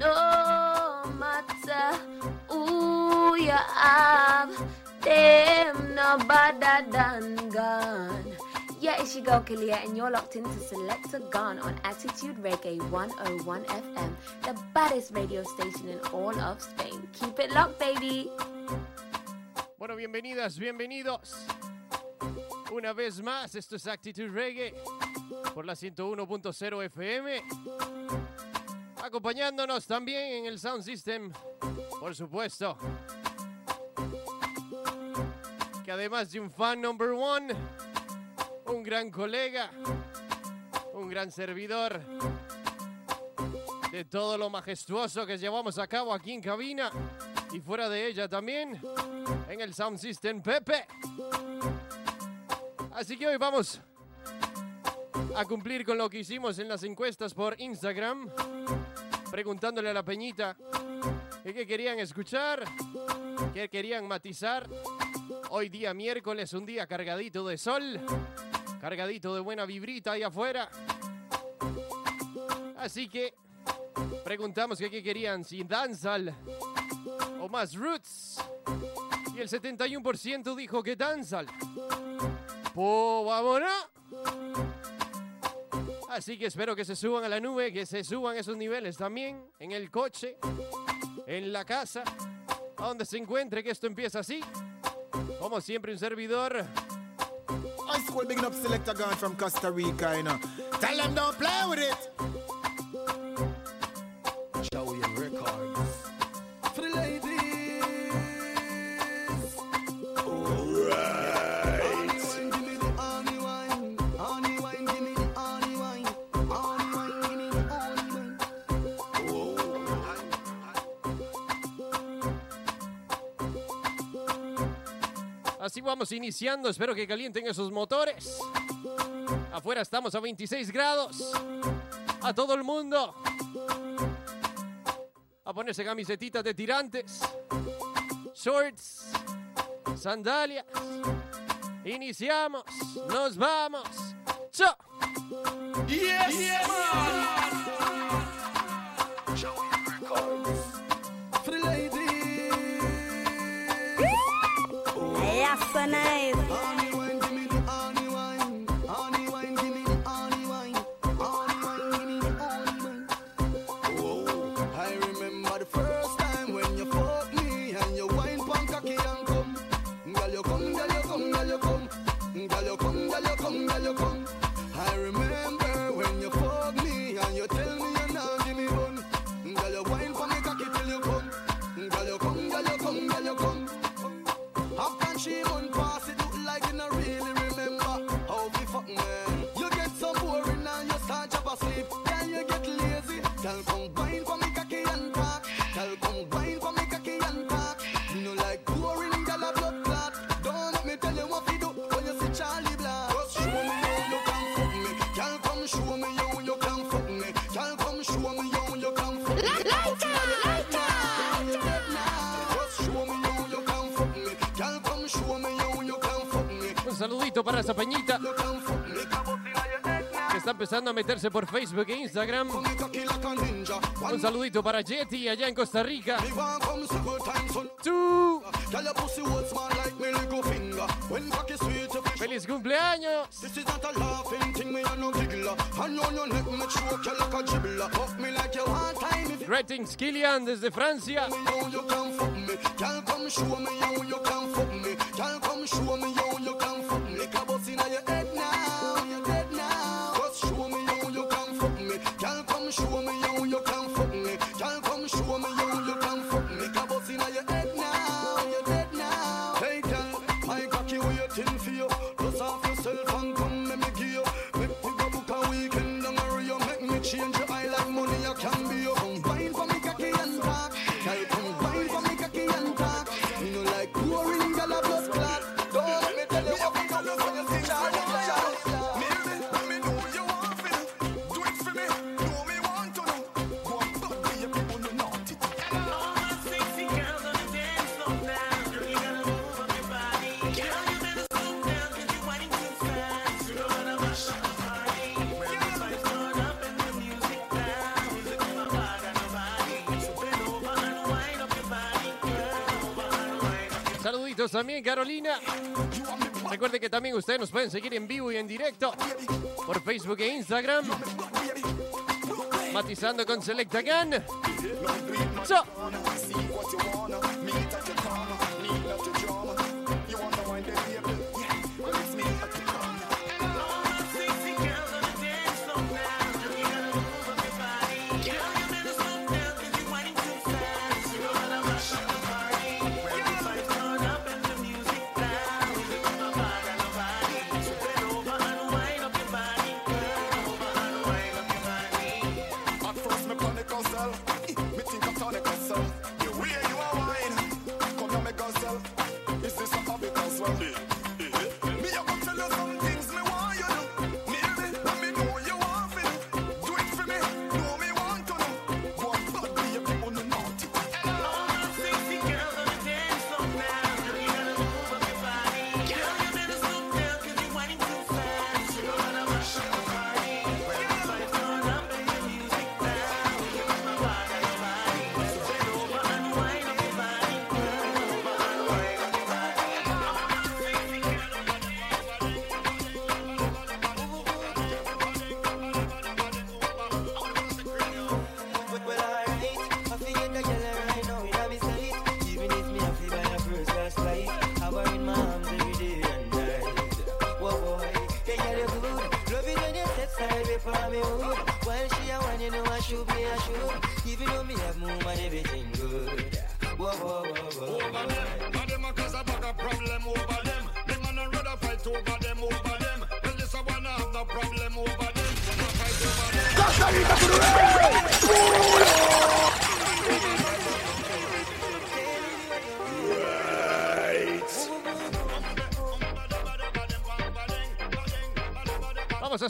No matter who you have, them no better than gone. Yeah, it's your girl Kalia, and you're locked into Selector Gone on Attitude Reggae 101 FM, the baddest radio station in all of Spain. Keep it locked, baby. Bueno, bienvenidas, bienvenidos. Una vez más, esto es Actitud Reggae por la 101.0 FM. Acompañándonos también en el Sound System, por supuesto. Que además de un fan number one, un gran colega, un gran servidor de todo lo majestuoso que llevamos a cabo aquí en cabina y fuera de ella también, en el Sound System Pepe. Así que hoy vamos a cumplir con lo que hicimos en las encuestas por Instagram, preguntándole a la peñita que qué querían escuchar, qué querían matizar. Hoy día miércoles, un día cargadito de sol, cargadito de buena vibrita ahí afuera. Así que preguntamos qué querían, si danzal o más roots. Y el 71% dijo que danzal. Pues vámonos. Así que espero que se suban a la nube, que se suban esos niveles también en el coche, en la casa, donde se encuentre, que esto empieza así. Como siempre, un servidor. High school big up selector gone from Costa Rica, you know. Tell them don't play with it. Así vamos iniciando, espero que calienten esos motores. Afuera estamos a 26 grados. A todo el mundo. A ponerse camisetitas de tirantes. Shorts. Sandalias. Iniciamos. Nos vamos. ¡Chao! Yes, yes, Yes, meterse por Facebook e Instagram. Un saludito para Jetty allá en Costa Rica. Feliz cumpleaños. Greetings Kilian desde Francia. También, Carolina. Recuerde que también ustedes nos pueden seguir en vivo y en directo por Facebook e Instagram. Matizando con Selecta Gun. So.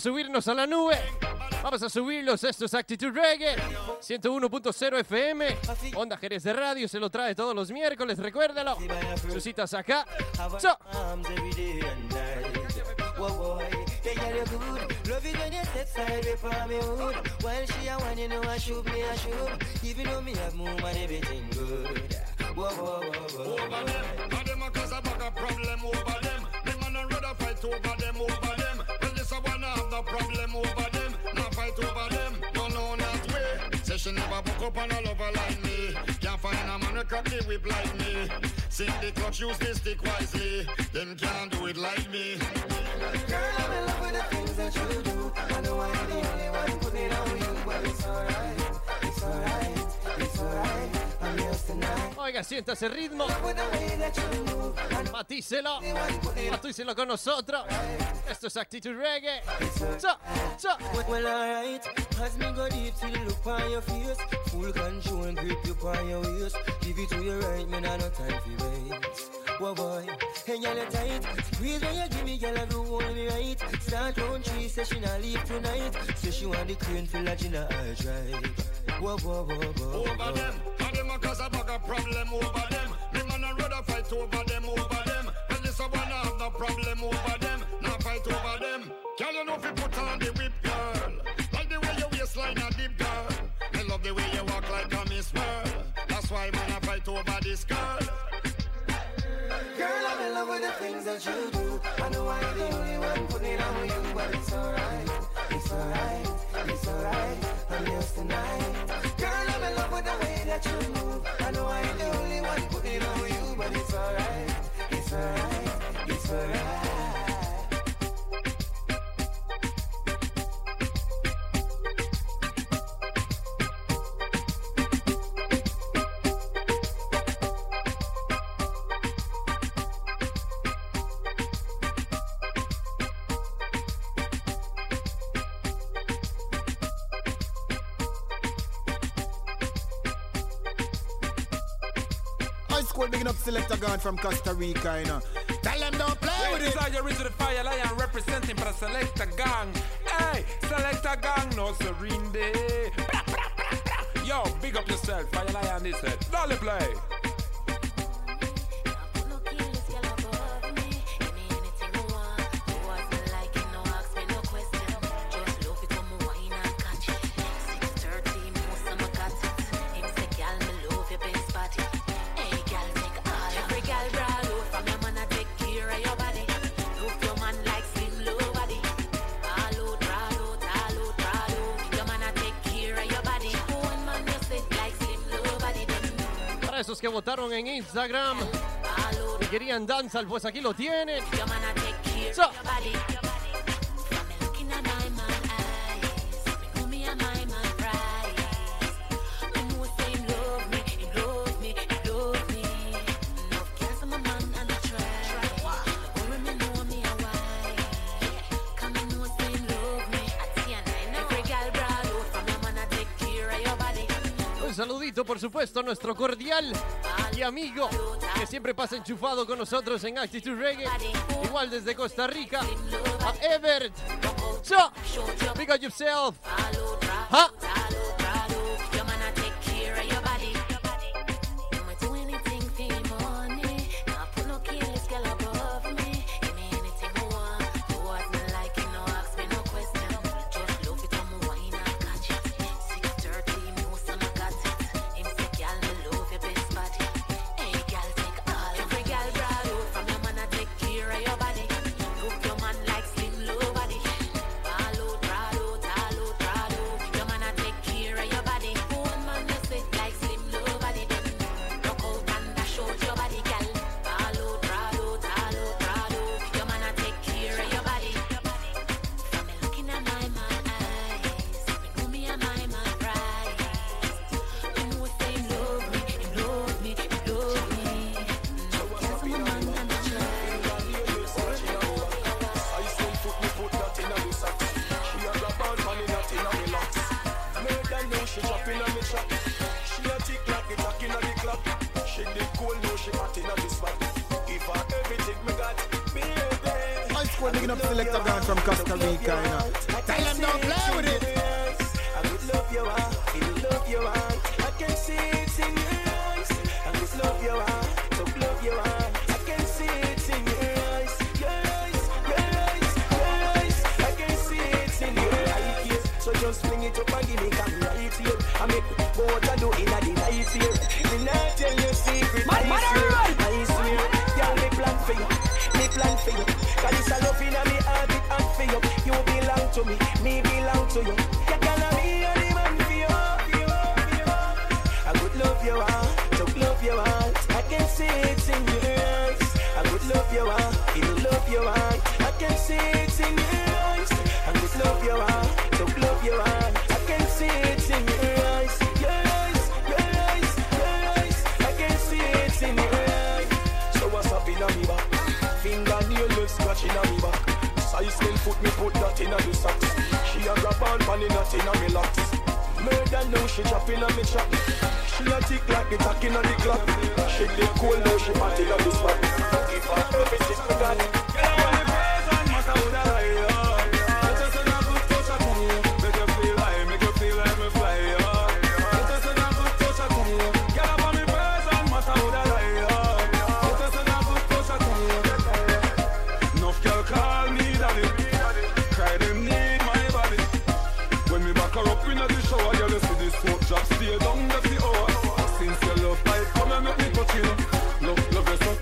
Subirnos a la nube. Vamos a subirlos. Esto es Actitude Reggae. 101.0 FM. Onda Jerez de Radio. Se lo trae todos los miércoles. Recuérdalo. Sus citas acá. You she you know I. up on a lover like me. Can't find a man the whip like me. Sing the clutch, use the stick wisely. Them can't do it like me. Girl, I'm in love with the things that you do. Oiga, sienta ese ritmo. Matícelo. Matícelo con nosotros. Esto es Actitude Reggae. So, so. Well, alright. As me go deep to the look on your face, full control and grip you on your waist. Give it to you right, man, I no time for wait. Whoa, boy, hey, girl, you tight. Squeeze when you give me, girl, I do hold me right. Start round three, say she not leave tonight. Say she want the crane feel like in her eyes, right? Whoa, whoa, whoa, whoa. over them. And them a cause a of problem over them. Me man a rather fight over them, over them. Well, this a one have no problem over them. No fight over them. Girl, you know if you put on the whip, girl. Like the way your waistline a dip, girl. I love the way you walk like a Miss World. That's why man a fight over this girl. Girl, I'm in love with the things that you do. I know I'm the only one putting on you, but it's alright. It's alright. It's alright. I'm yours tonight. Love with the way that you move. I know I'm the only one putting on you, but it's alright. It's alright. It's alright. High school bigging up selector gone from Costa Rica, you know. Tell them don't play with it. This is your original fire lion representing for the selector gang. Hey, selector gang, no serende. Yo, big up yourself, fire lion this head. Dolly play. Instagram y querían danzal, pues aquí lo tienen. Un saludito, por supuesto, a nuestro cordial y amigo que siempre pasa enchufado con nosotros en Actitud Reggae, igual desde Costa Rica, a Everett. So, big up yourself. selector gone from Costa Rica, you know. Me put that in a the socks. She a grab on pan in a tin me locks. Murder now she chopping a me chop. She a tick like the tack in a the clock. She the cool now she party in a the spot. Give her everything me got.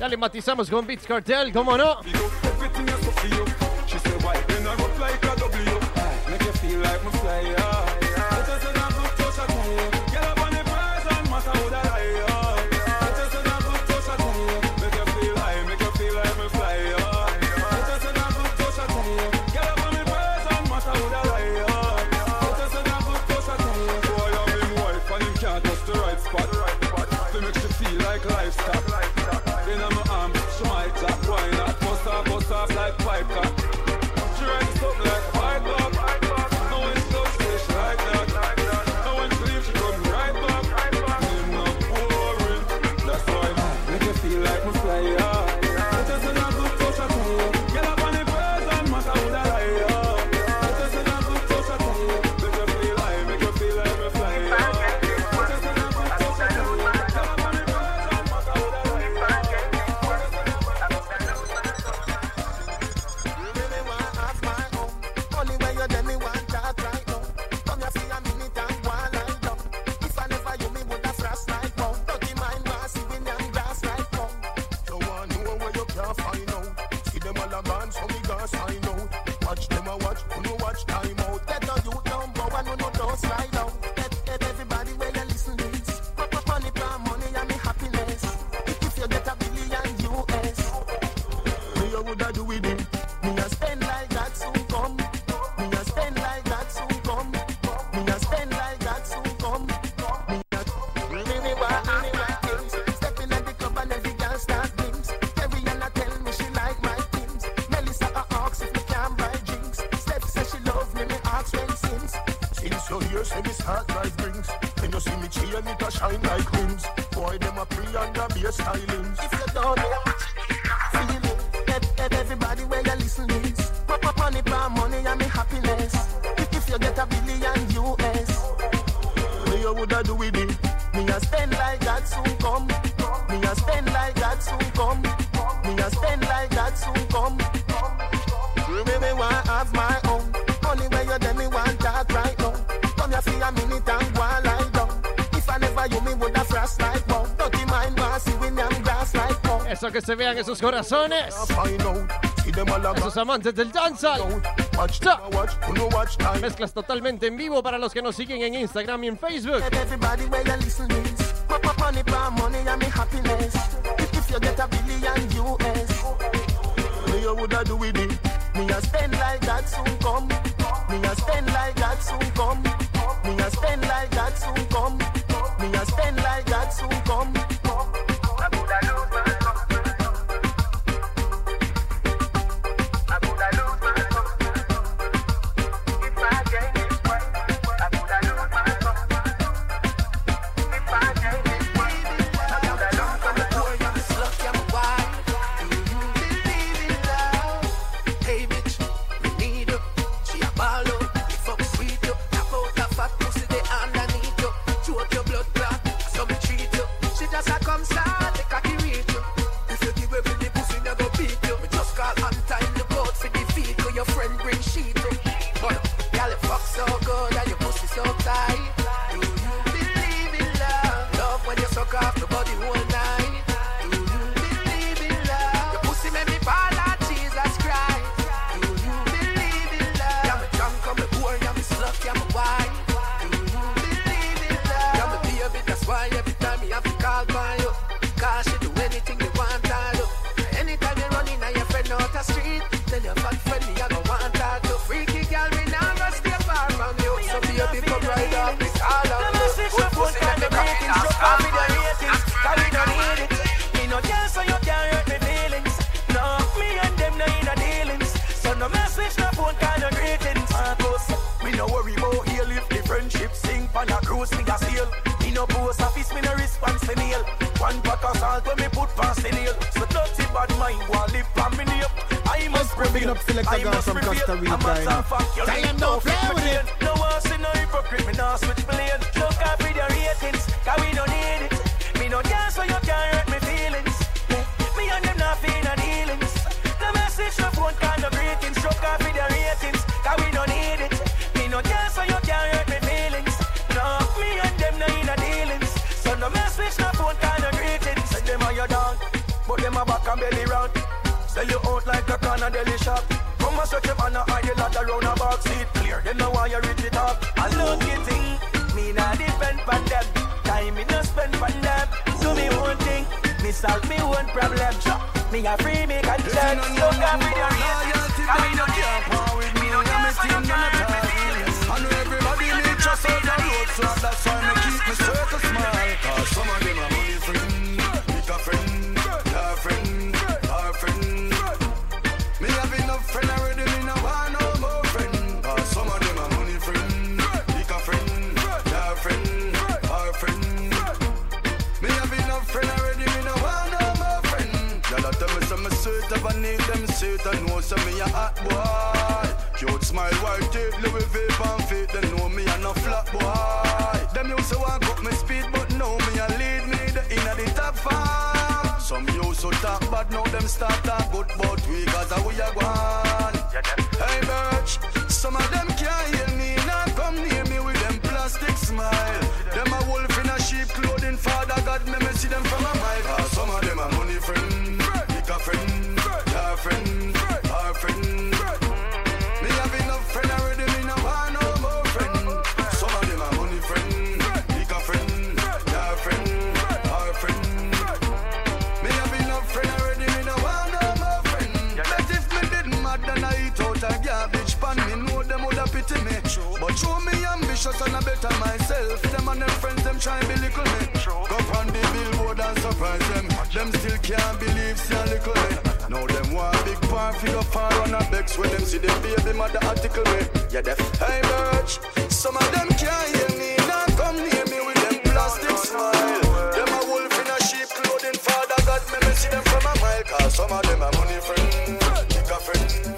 Ya le matizamos con Beats Cartel, ¿cómo no? corazones. A sus amantes del dancehall. Mezclas totalmente en vivo para los que nos siguen en Instagram y en Facebook. them a back and belly round. Sell you out like a can of deli shop. Come and stretch your banner and you ladder round a box seat clear. Them know why you reach it up. I look you think, me not depend for them. Time me no spend for them. Do me one thing, me solve me one problem. Me a free me content. So come with your reason, come with your reason. Me no care for your girl, I know everybody needs just on the road, so that's why me keep me circle smile. Cause some of them are know say me a hot boy. Cute smile, white tape, Louis V and feet. They know me a no flat boy. Them used to walk up my speed, but now me a lead me the inner the top five. Some used to talk, but now them start talk good But we cause we a gone. Hey, Birch, some of them can't hear me. Now come near me with them plastic smile. Them a wolf in a sheep clothing. Father God, me, me see them from a mile. Ah, some of them a money friend, pick a friend, yeah friend. self. Them and them friends, them try be belittle me. Go on the billboard and surprise them. Them still can't believe, see a little me. Now them want big bar, figure far on a bex when them see the baby mother article me. Yeah, deaf. Hey, birch. Some of them can't hear me. Now come near me with them plastic smile. Them a wolf in a sheep clothing. Father God, me, me see them from a mile. Cause some of them are money friends, Kick a friend.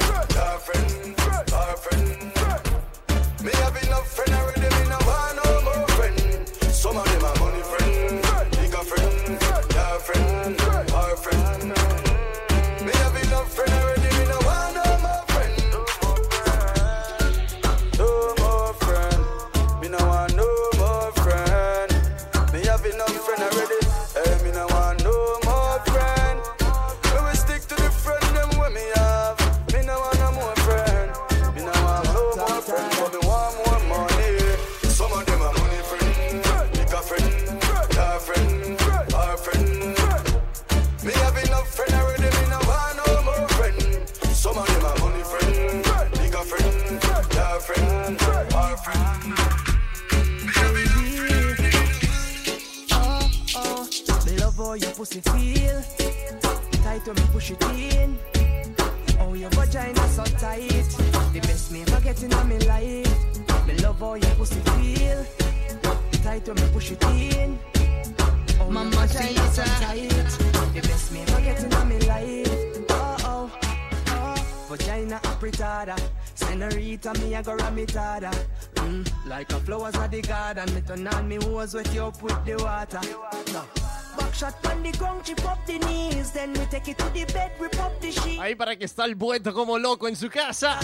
Ahí para que está el vuelto como loco en su casa.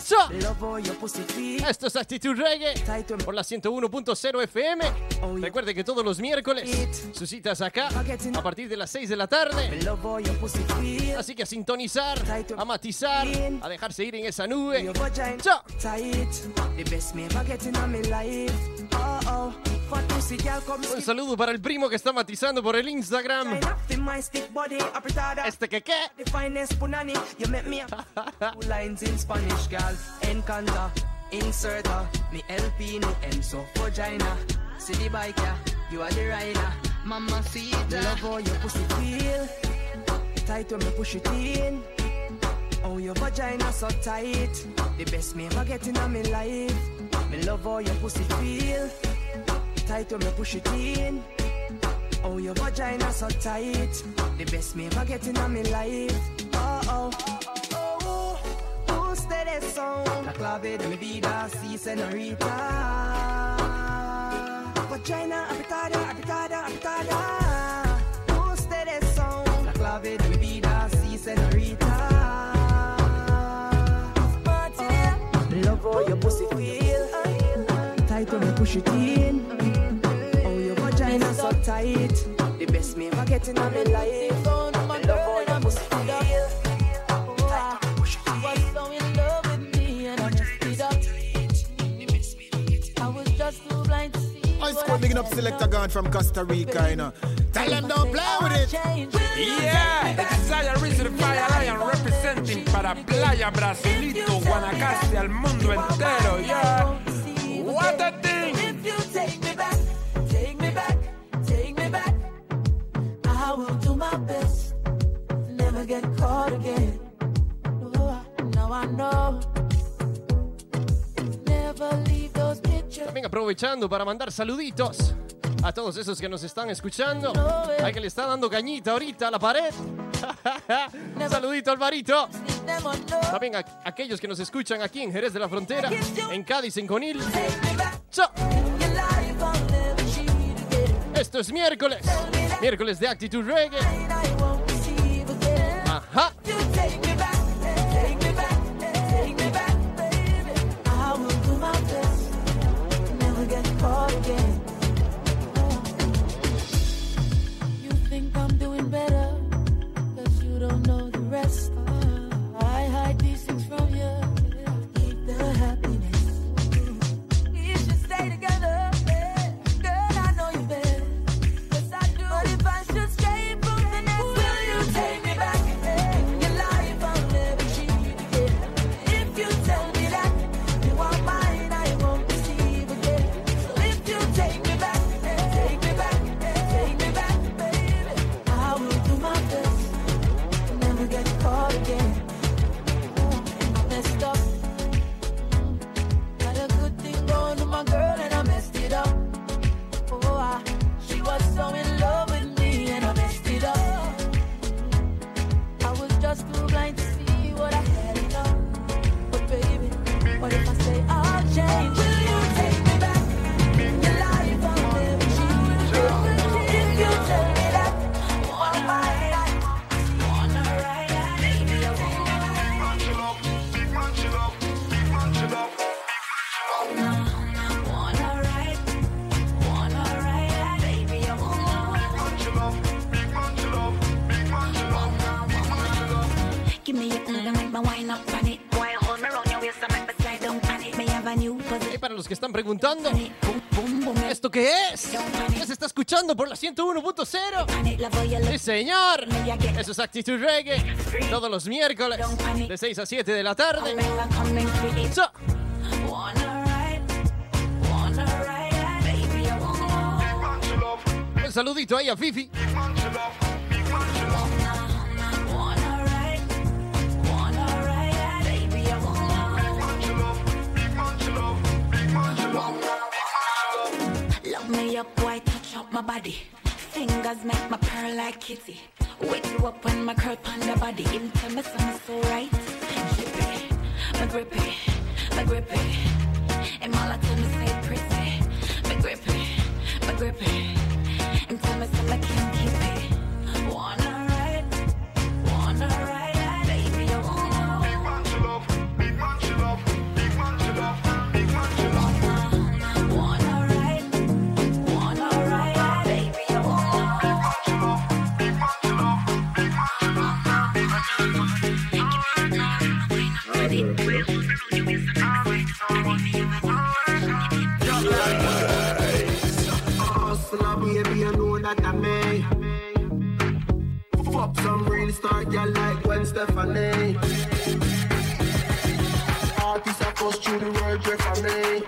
So. Esto es Actitud Reggae por la 101.0 FM. Recuerde que todos los miércoles sus citas acá a partir de las 6 de la tarde. Así que a sintonizar, a matizar, a dejarse ir en esa nube. So. Un saludo para el primo que está matizando por el Instagram. Este que qué? Inserta, me LP no so vagina. See the bike, yeah, you are the rider. Mama Caesar. Love how your pussy feel. Tight when me push it in. Oh, your vagina so tight. The best me ever get in my life. Me love how your pussy feel. Tight when me push it in. Oh, your vagina so tight. The best me ever get in my life. Oh, oh. Oh, oh, ustedes son la clave de mi vida, sí, señorita. Vagina apretada, apretada, apretada. Ustedes son la clave de mi vida, sí, señorita. Love how your pussy feel. Tight when me push it in. Too blind to see. I squad bigging up selector gone from Costa Rica, you know. Tell them don't play with it. Yeah, it's Saya Rizzo, the Fire Lion, representing para Playa Brasilito, Guanacaste, al mundo entero, yeah. Para mandar saluditos a todos esos que nos están escuchando. Hay que le está dando cañita ahorita a la pared. Un saludito Alvarito. También a aquellos que nos escuchan aquí en Jerez de la Frontera, en Cádiz, en Conil. So. Esto es miércoles. Miércoles de Actitud Reggae. Que están preguntando, ¿esto qué es? ¿Qué se está escuchando por la 101.0? Sí, señor. Eso es Actitud Reggae. Todos los miércoles, de 6 a 7 de la tarde. So, un saludito ahí a Fifi. Lock me up, why touch up my body? Fingers make my pearl like kitty. Wake you up when my curl on the body. Even tell me something so right. Jippy, my grippy, my grippy. And all I tell me say pretty. My grippy, my grippy. And tell me something I Hustler, baby, you know that I may. Fuck some real star girl like Gwen Stefani. Artists are first through the world, Jeff and me.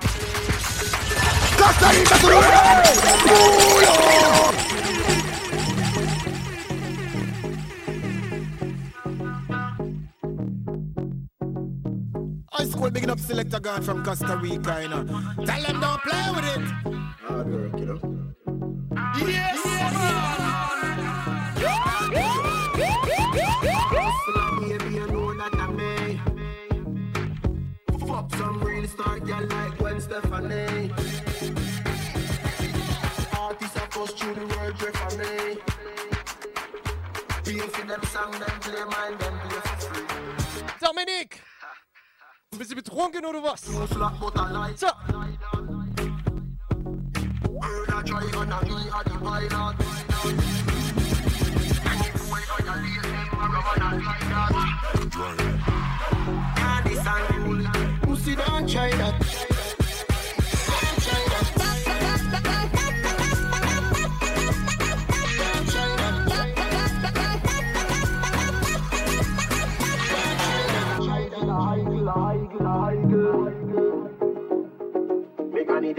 Costa Rica to the High school bigging up selector gone from Costa Rica, you know. Tell them don't play with it. Hard work, you know. Song, them play mine, them play for free. Dominik! Bist du betrunken oder was? So flat but I like So. Word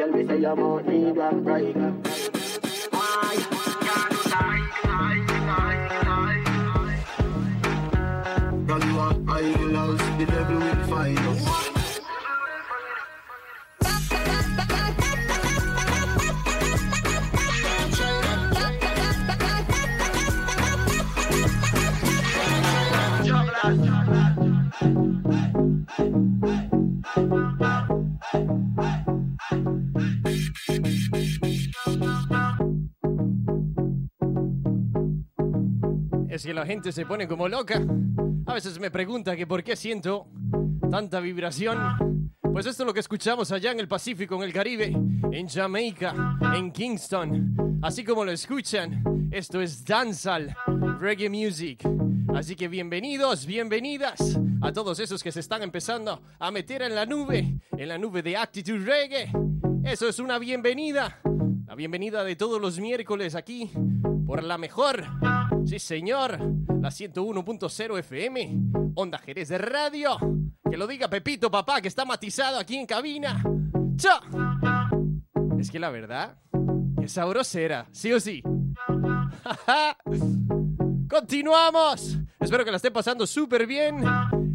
tell me say you want me black right Why? Can't do high girl, you are idols, the devil will find us. Es la gente se pone como loca. A veces me pregunta que por qué siento tanta vibración. Pues esto es lo que escuchamos allá en el Pacífico, en el Caribe, en Jamaica, en Kingston. Así como lo escuchan, esto es Dancehall Reggae Music. Así que bienvenidos, bienvenidas a todos esos que se están empezando a meter en la nube, en la nube de Attitude Reggae. Eso es una bienvenida. La bienvenida de todos los miércoles aquí por la mejor. Sí, señor. La 101.0 FM. Onda Jerez de Radio. Que lo diga Pepito, papá, que está matizado aquí en cabina. ¡Cha! Es que la verdad, es sabrosera, sí o sí. Continuamos. Espero que la estén pasando súper bien.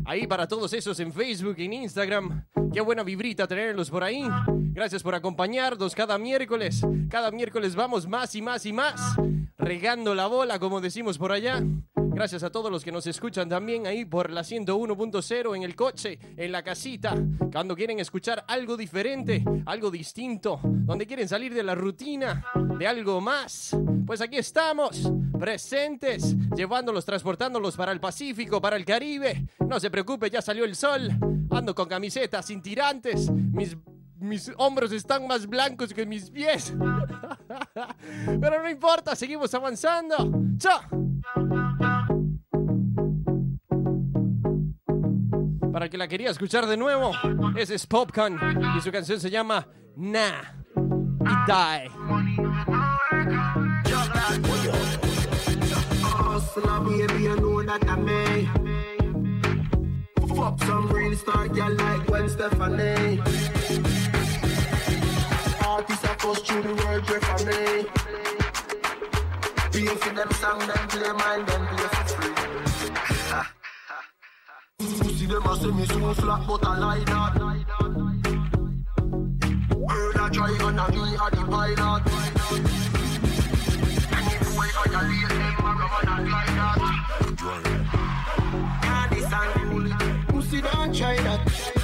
Ahí para todos esos en Facebook, en Instagram. Qué buena vibrita tenerlos por ahí. Gracias por acompañarnos cada miércoles. Cada miércoles vamos más y más y más. Regando la bola, como decimos por allá. Gracias a todos los que nos escuchan también ahí por la 101.0 en el coche, en la casita, cuando quieren escuchar algo diferente, algo distinto, donde quieren salir de la rutina, de algo más. Pues aquí estamos, presentes, llevándolos, transportándolos para el Pacífico, para el Caribe. No se preocupe, ya salió el sol. Ando con camisetas sin tirantes. Mis mis hombros están más blancos que mis pies. Pero no importa, seguimos avanzando. ¡Chao! Para que la quería escuchar de nuevo, ese es Popcorn y su canción se llama Nah y Die. Fuck some real star like. Push through the world, yeah, for me. Play for them song, then play mine, then play for free. Pussy them a say me so flat, but I lie not. Bird a drive and a me a the pilot. Any boy I a lay them a go and a glide that. Can't this and cool. Pussy don't try that.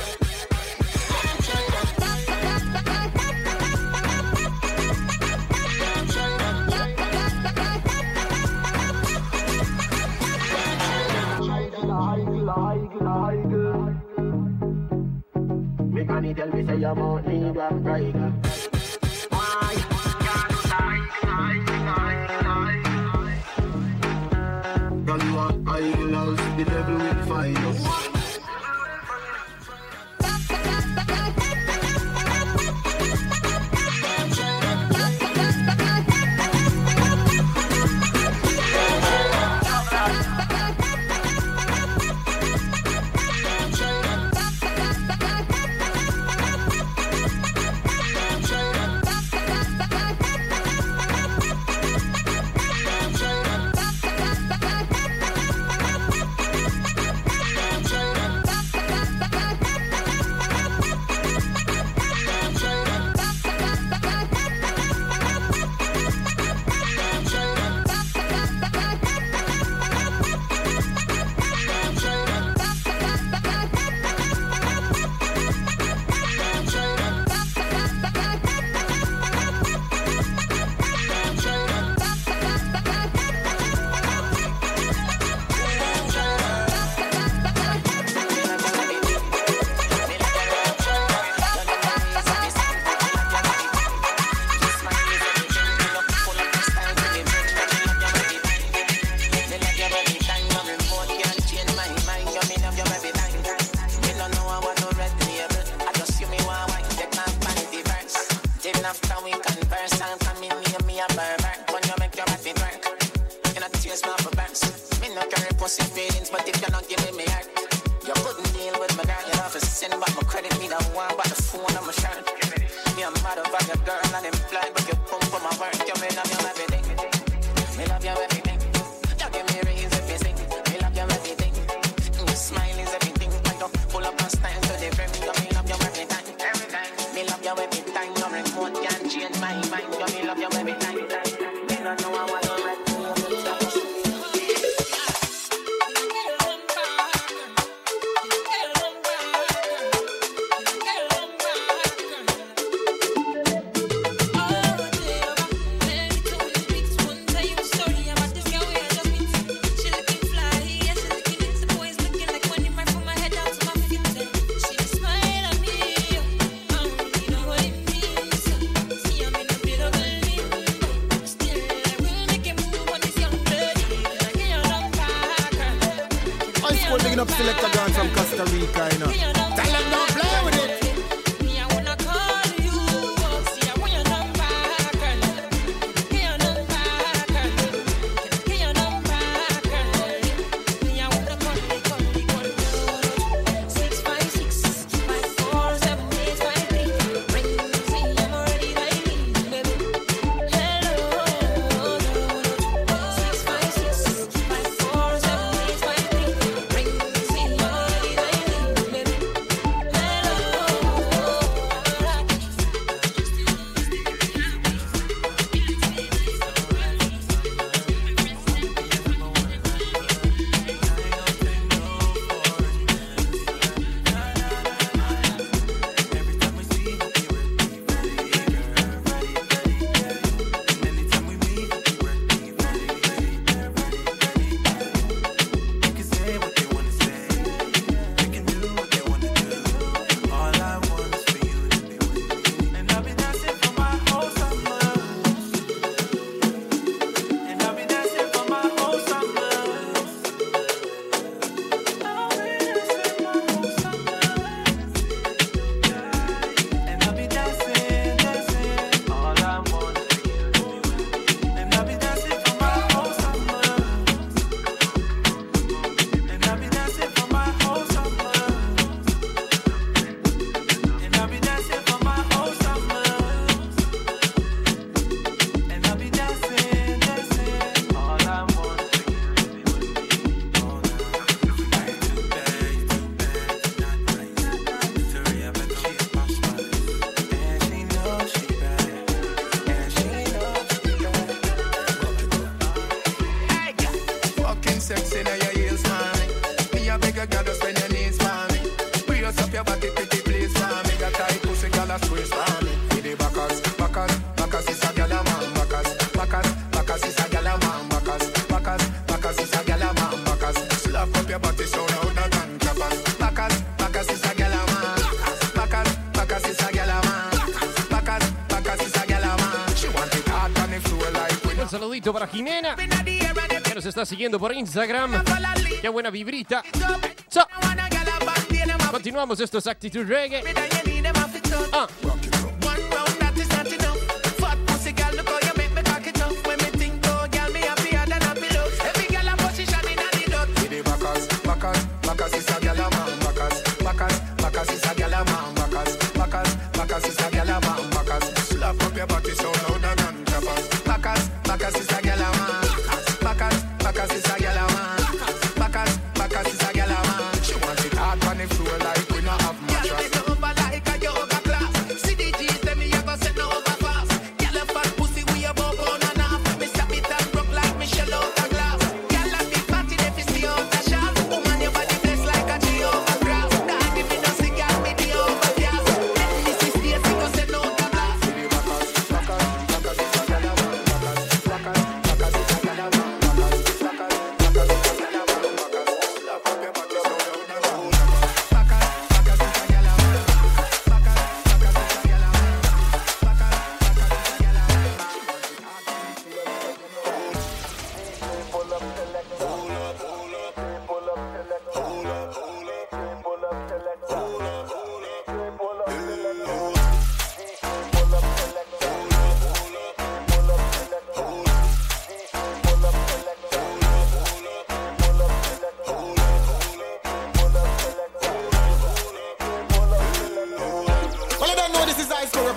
The devil will find us. para Jimena, que nos está siguiendo por Instagram. Qué buena vibrita. So, continuamos, esto es Actitud Reggae. Ah.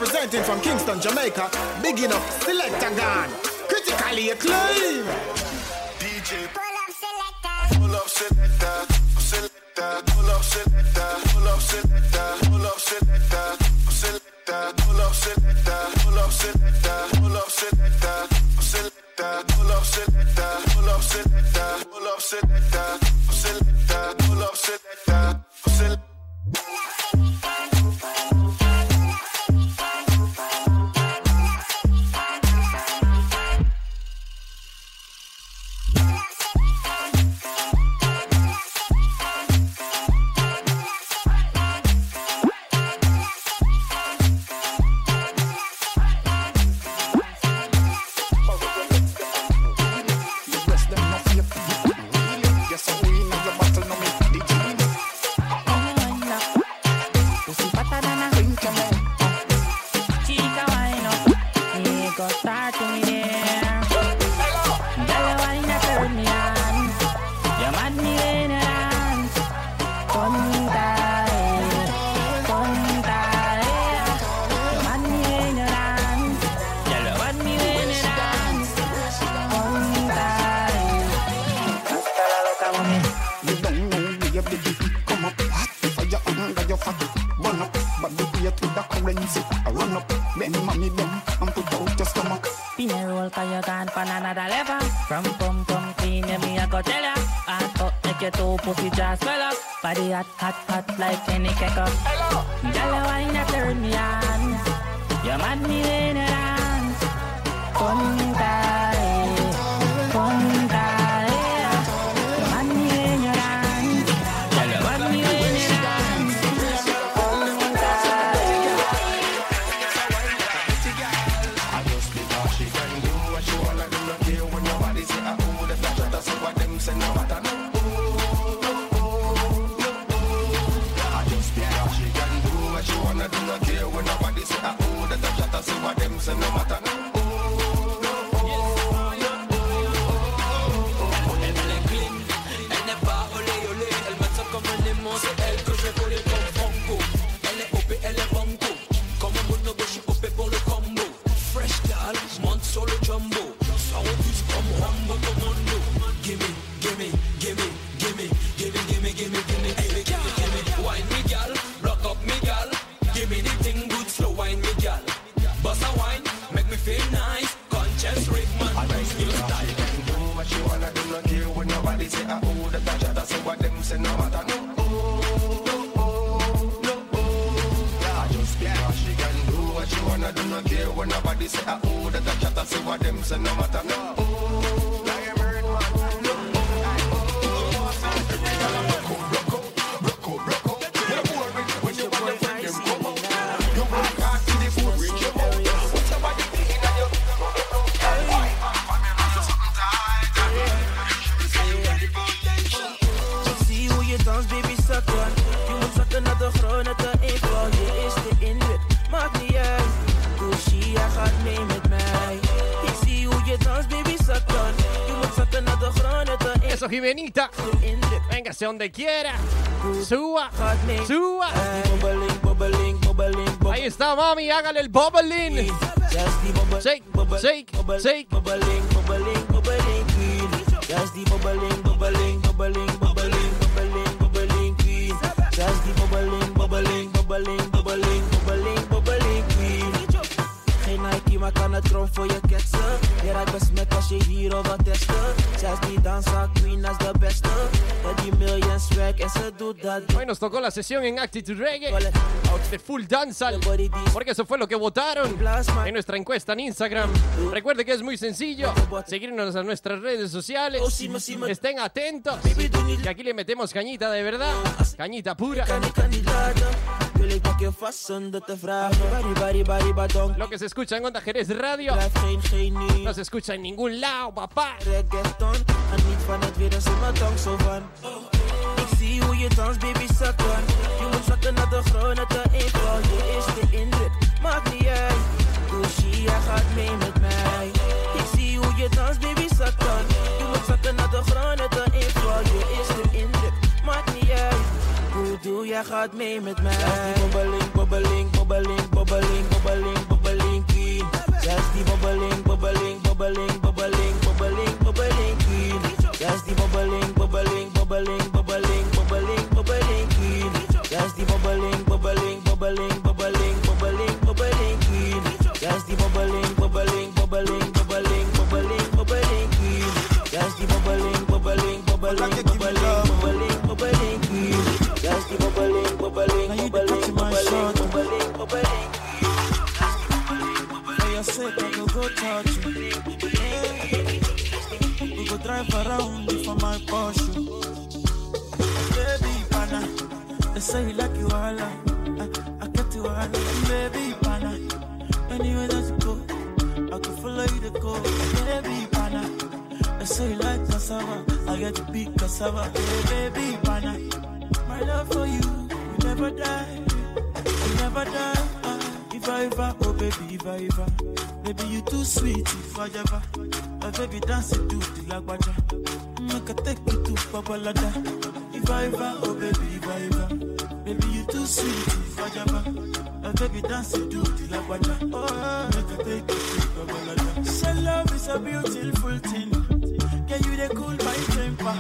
representing from Kingston, Jamaica. Big enough, select and gone. Critically acclaimed. DJ. Pull up selector. Pull up selector. Selector. Pull up selector. Pull up selector. Pull up selector. Selector. Pull up selector. Pull up selector. Pull up selector. Selector. Pull up selector. Pull up selector. Pull up selector. spinning around, pulling you back. Jimenita. Véngase donde quiera. Suba, suba. Ahí está, mami, hágale el bubbling. Shake, shake, shake. Just the bubbling, bubbling, queen. Just the bubbling, queen. Geen Nike, maar kan het krom voor je ketsen. Queen, swag. Hoy nos tocó la sesión en Actitude Reggae de Full Danzal, porque eso fue lo que votaron en nuestra encuesta en Instagram. Recuerde que es muy sencillo, seguirnos a nuestras redes sociales, estén atentos, que aquí le metemos cañita de verdad, cañita pura. Lo que se escucha en Onda Jerez Radio, no se escucha en ningún lado, papá. Zie hoe je dans, baby, zak aan. Je moet zakken naar de grond, net de inval. Je is de indruk, maakt niet uit. Gucci, jij gaat mee met mij. Ik zie hoe je dans, baby, zak aan. Je moet zakken naar de grond, net de inval. Je is doe jij gaat mee met mij? Bobbeling, bobbeling, bobbeling, bobbeling, bobbeling, bobbeling queen. Just die bobbeling, bobbeling, bobbeling, bobbeling, sake, I go go touch you. We go drive around for my Porsche. Baby, pana, they say you like you all. I, I get you all. Baby, pana, anywhere that you go, I could follow you to go. Baby, pana, they say you like cassava. I get to be cassava. Hey, baby, pana, my love for you, you never die. You never die. If oh baby, ever. Baby, you too sweet, if I ever. Baby dance it to the lagwaja. Make a take you to Babalada. I oh baby, ever. Baby, you too sweet, if I ever. My baby dance it to the lagwaja. Oh, make a take you to Babalada. Love is a beautiful thing. Can you they cool my temper?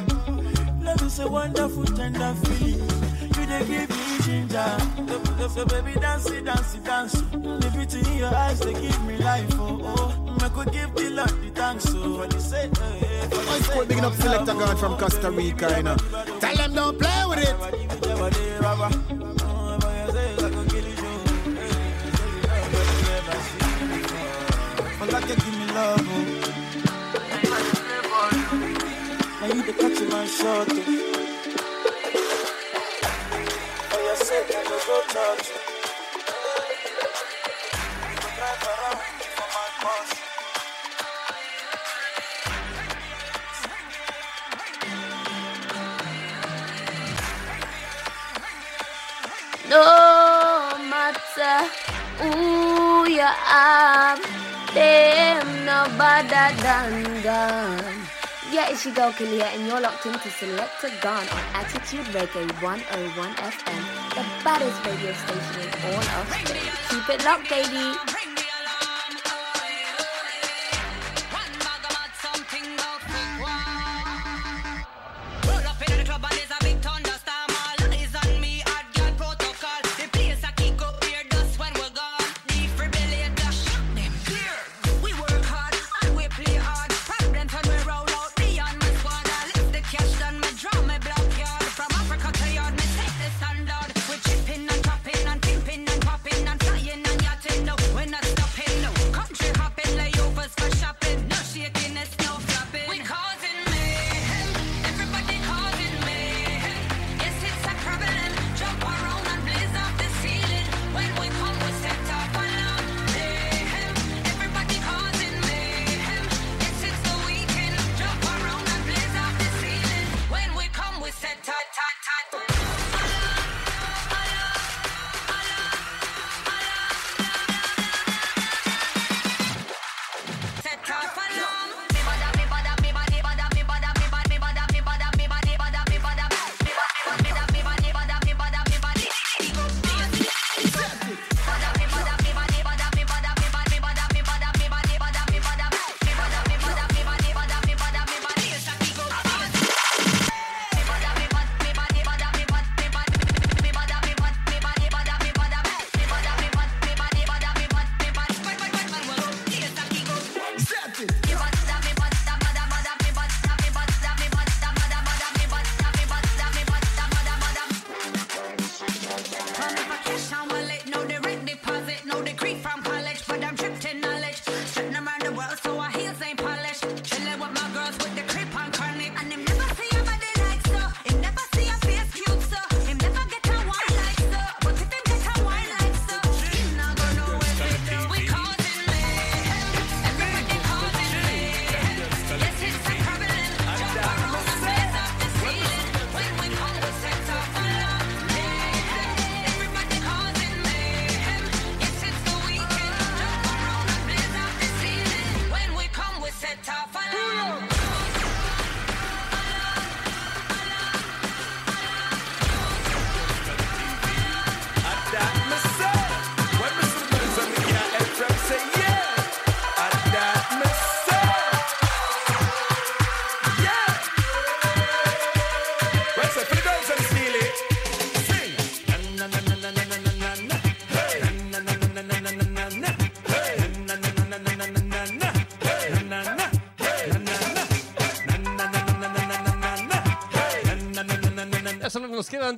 Love is a wonderful, tender feeling. You give me ginger. So, baby, dance it, dance it, dance. The beauty in your eyes, they give me life. Oh, oh. I could give the Lord the thanks. So, for the sake, eh, eh, for the sake bigging up Selector love. God from Costa Rica, you know. Tell them don't play with it. Like you give me love, oh. Now you the catch my shot, oh. No matter who you are, them no better than gone. Yeah, it's your girl Kalia, and you're locked into Selecta Gang on Attitude Reggae 101 FM, the baddest radio station in all of. Keep it locked, baby.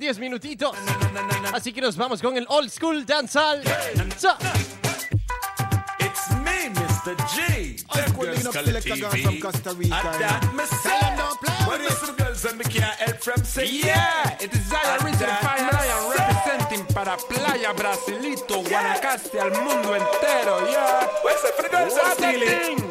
10 minutitos. Así que nos vamos con el old school dancehall. Sa- It's me, Mr. G. Old school digging up Selecta Gang from Costa Rica. At that, me say. When me see the girls and me can't help from say yeah. It is I, original Fire Lion, representing para Playa Brasilito, Guanacaste, al mundo entero, yeah. Where's the What a thing.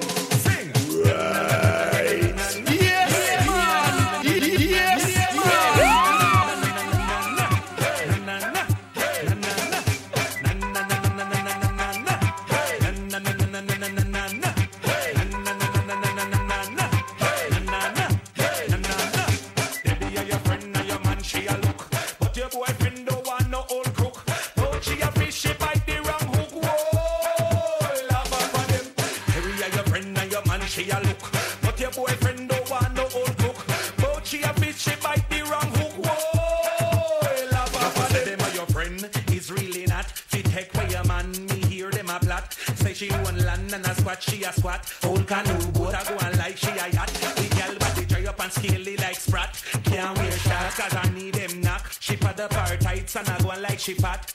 she pot.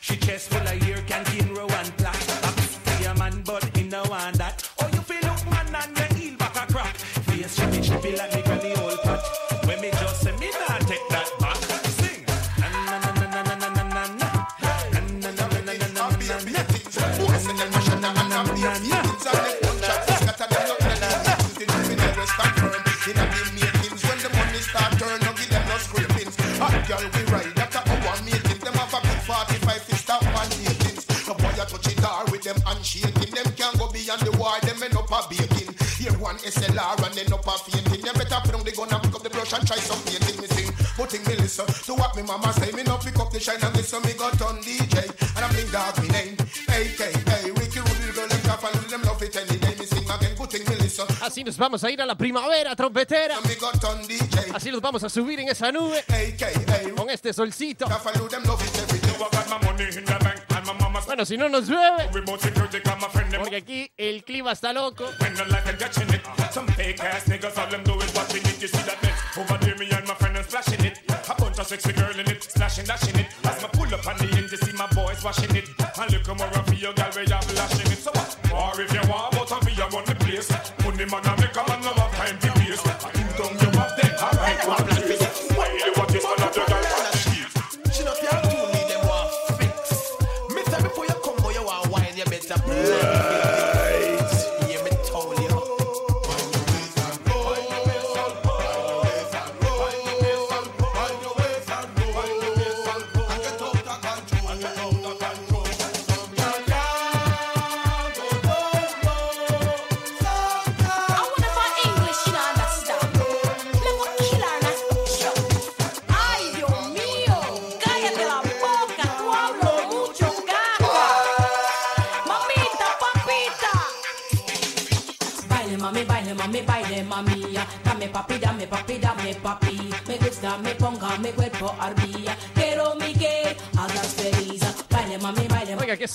Vamos a ir a la primavera trompetera. Así nos vamos a subir en esa nube. Con este solcito. Bueno, si no nos llueve. Porque aquí el clima está loco.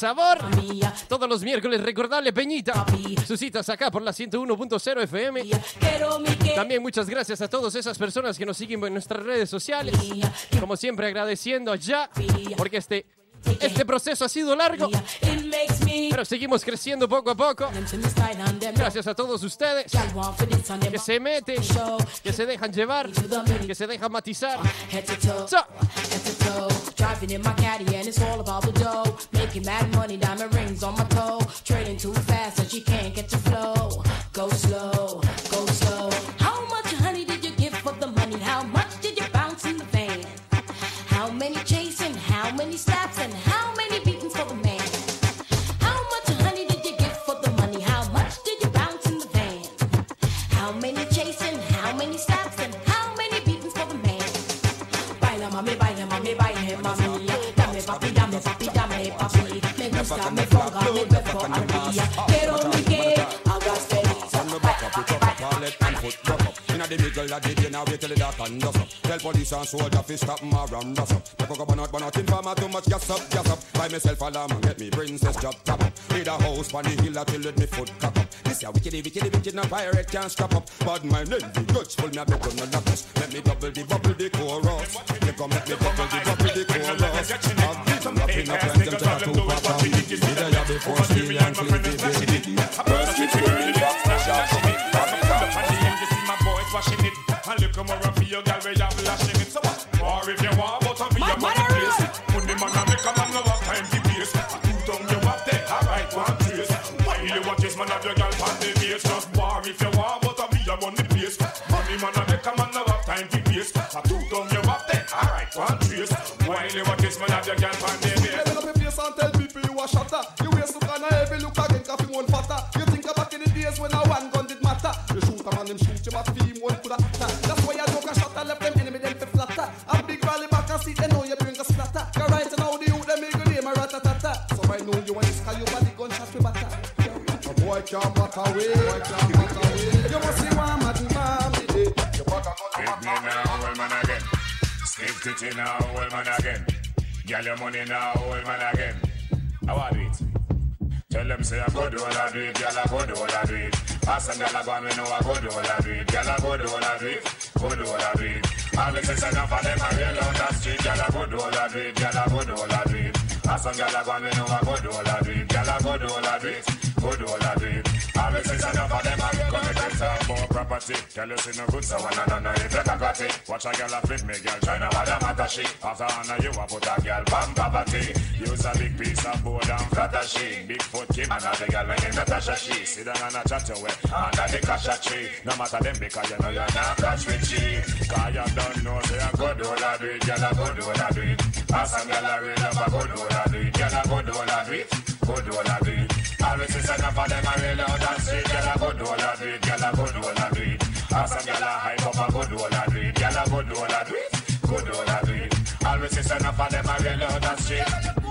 Sabor. Todos los miércoles, recordarle Peñita. Sus citas acá por la 101.0 FM. También muchas gracias a todas esas personas que nos siguen en nuestras redes sociales. Como siempre, agradeciendo ya, porque este, este proceso ha sido largo. Pero seguimos creciendo poco a poco. Gracias a todos ustedes que se meten, que se dejan llevar, que se dejan matizar. So, Driving in my caddy and it's all about the dough. Making mad money, diamond rings on my toe. Trading too fast and she can't get the flow. Go slow. Many chasing? How many? And how many beatings for the man? Mami, mami, mami. Me me ponga mi. Inna the middle of the day, now and dust up. Tell police and soldier fi stop my ram dust up. Make go out, burn out, informer too much gas up, gas up. Buy myself alarm and get me princess top up. Need a house on the hill till let me foot cock up. Say wicked, wicked, wicked, no pirate can't stop up. Bad mind, envy, pull me a bit on the bus. Let me double the bubble the chorus. You come let me bubble the bubble the chorus. Have this rapping up and them take a two part of it. Did I have before steel and flip it, baby? First we feel it, shot to me, pop up. The you see my boys washing it. And look more for your girl, we have lashing it. So what? Or if you want, time to pace. A two tongue you have there, alright, one trace. While you watch this man have your girl on the base. Level up your face and tell people you a shatter. You waste look and a heavy look again, coffee one fatter. You think about in the days when a one gun did matter. You shoot a man, them shoot you, but feel one coulda hatter. That's why I joke a shatter, left them enemy them fi flatter. A big rally back and see they know you bring a splatter. You right now the youth them make your name a ratatata. So I know you want this cause you body gunshot we batter. A boy can't back away, boy can't Me now, old man again. Stiff titty now, old man again. Girl, your money now, old man again. How are it? Tell them say I go do all I do it, girl I go do all I do it. Ask them girl I go me know I go do all I do it, girl I go do all I do it, go do all I do it. All the sense enough of them I real on the street, girl I go do all I do it, girl I go do all I do it. Ask them girl I go me know I go do all I do it, girl I go do all I do it, go do all I do it. The sense enough of them I come and get some more property. Tell you see no good so one none if you got it. Watch a girl a flip me, girl try no matter matter she. After honor you a put a girl bam poverty. Use a big piece of board and flatter she. Big foot Kim and the girl when you Natasha she. Sit down and a chat your way under the casha tree. No matter them because you know you're not catch with she. Cause you don't know say I go do all I do it, girl I go do all I do it. Ask a girl I real love I go do all I do it, girl I go do all I do it, go do all I do it. Always is enough of them I real out and street, girl I go do all I do it, girl I go do all I do it. Ask a girl I hype up I go do all I do it, girl I go do all I do it, go do all I do it. Always is enough of them I real out and street.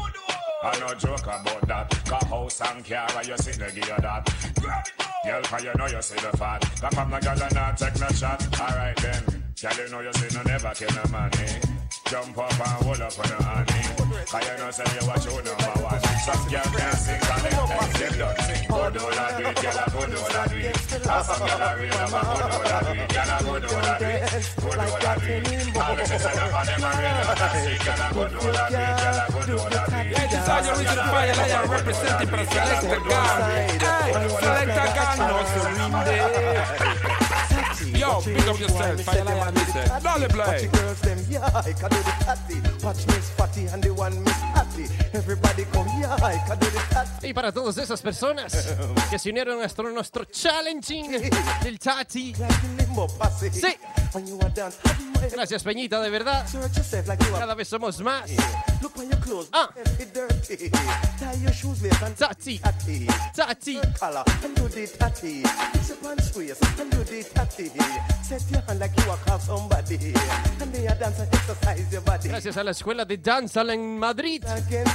I no joke about that. Cause house and car, you see the gear that. Girl, cause you know you see the fat. Come from the girl and not take no shot. Alright then. Girl, you know you see no never kill no man? Jump up and hold up on your hand, eh? Cause you know say you watch your number one. Some girl can sing and them take them done sing. Go do all I do it, girl, I go do all I do it. Ask some girl I real love, I go do all I do it. Girl, I go do all I do it. Go do all I do it. All the sisters of them are real love, and sing. Girl, I go do all I do it. Girl, I go do all I do it. Hey, this is how you reach the fire lion representing for Selecta Gang. Hey, Selecta Gang, no surrender. Yo, pick up yourself, fire lion music. Dolly Watch play. the girls them, yeah, I can do the tatty. Watch Miss Fatty and the one Miss Hattie. Y para todas esas personas que se unieron a nuestro, challenging del Tati. Sí. Gracias, Peñita, de verdad. Cada vez somos más. Ah. Tati. Tati. Gracias a la escuela de danza en Madrid.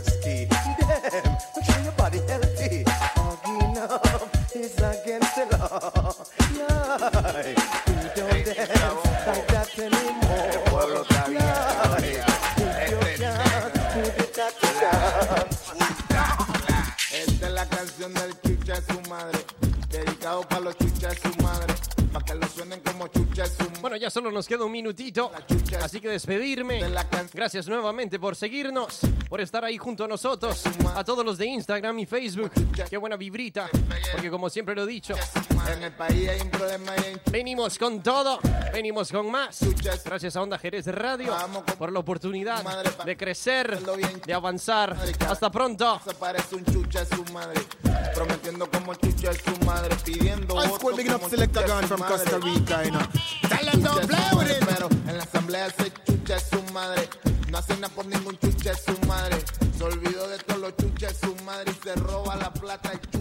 frisky. Damn, make sure your body healthy. Hugging up is against the law. Yeah, ya solo nos queda un minutito, así que despedirme. Gracias nuevamente por seguirnos, por estar ahí junto a nosotros, a todos los de Instagram y Facebook. Qué buena vibrita, porque como siempre lo he dicho, En el país hay un problema y hay venimos con todo, venimos con más. Gracias a Onda Jerez Radio por la oportunidad de crecer, de avanzar. Hasta pronto. Se parece un chucha de su madre. Prometiendo como chucha su madre. Pidiendo school bigging up from. Costa Rica, you know. Tell them Pero en la asamblea se chucha su madre. No hace nada por ningún chucha de su madre. Se olvidó de todos los chuchas de su madre y se roba la plata y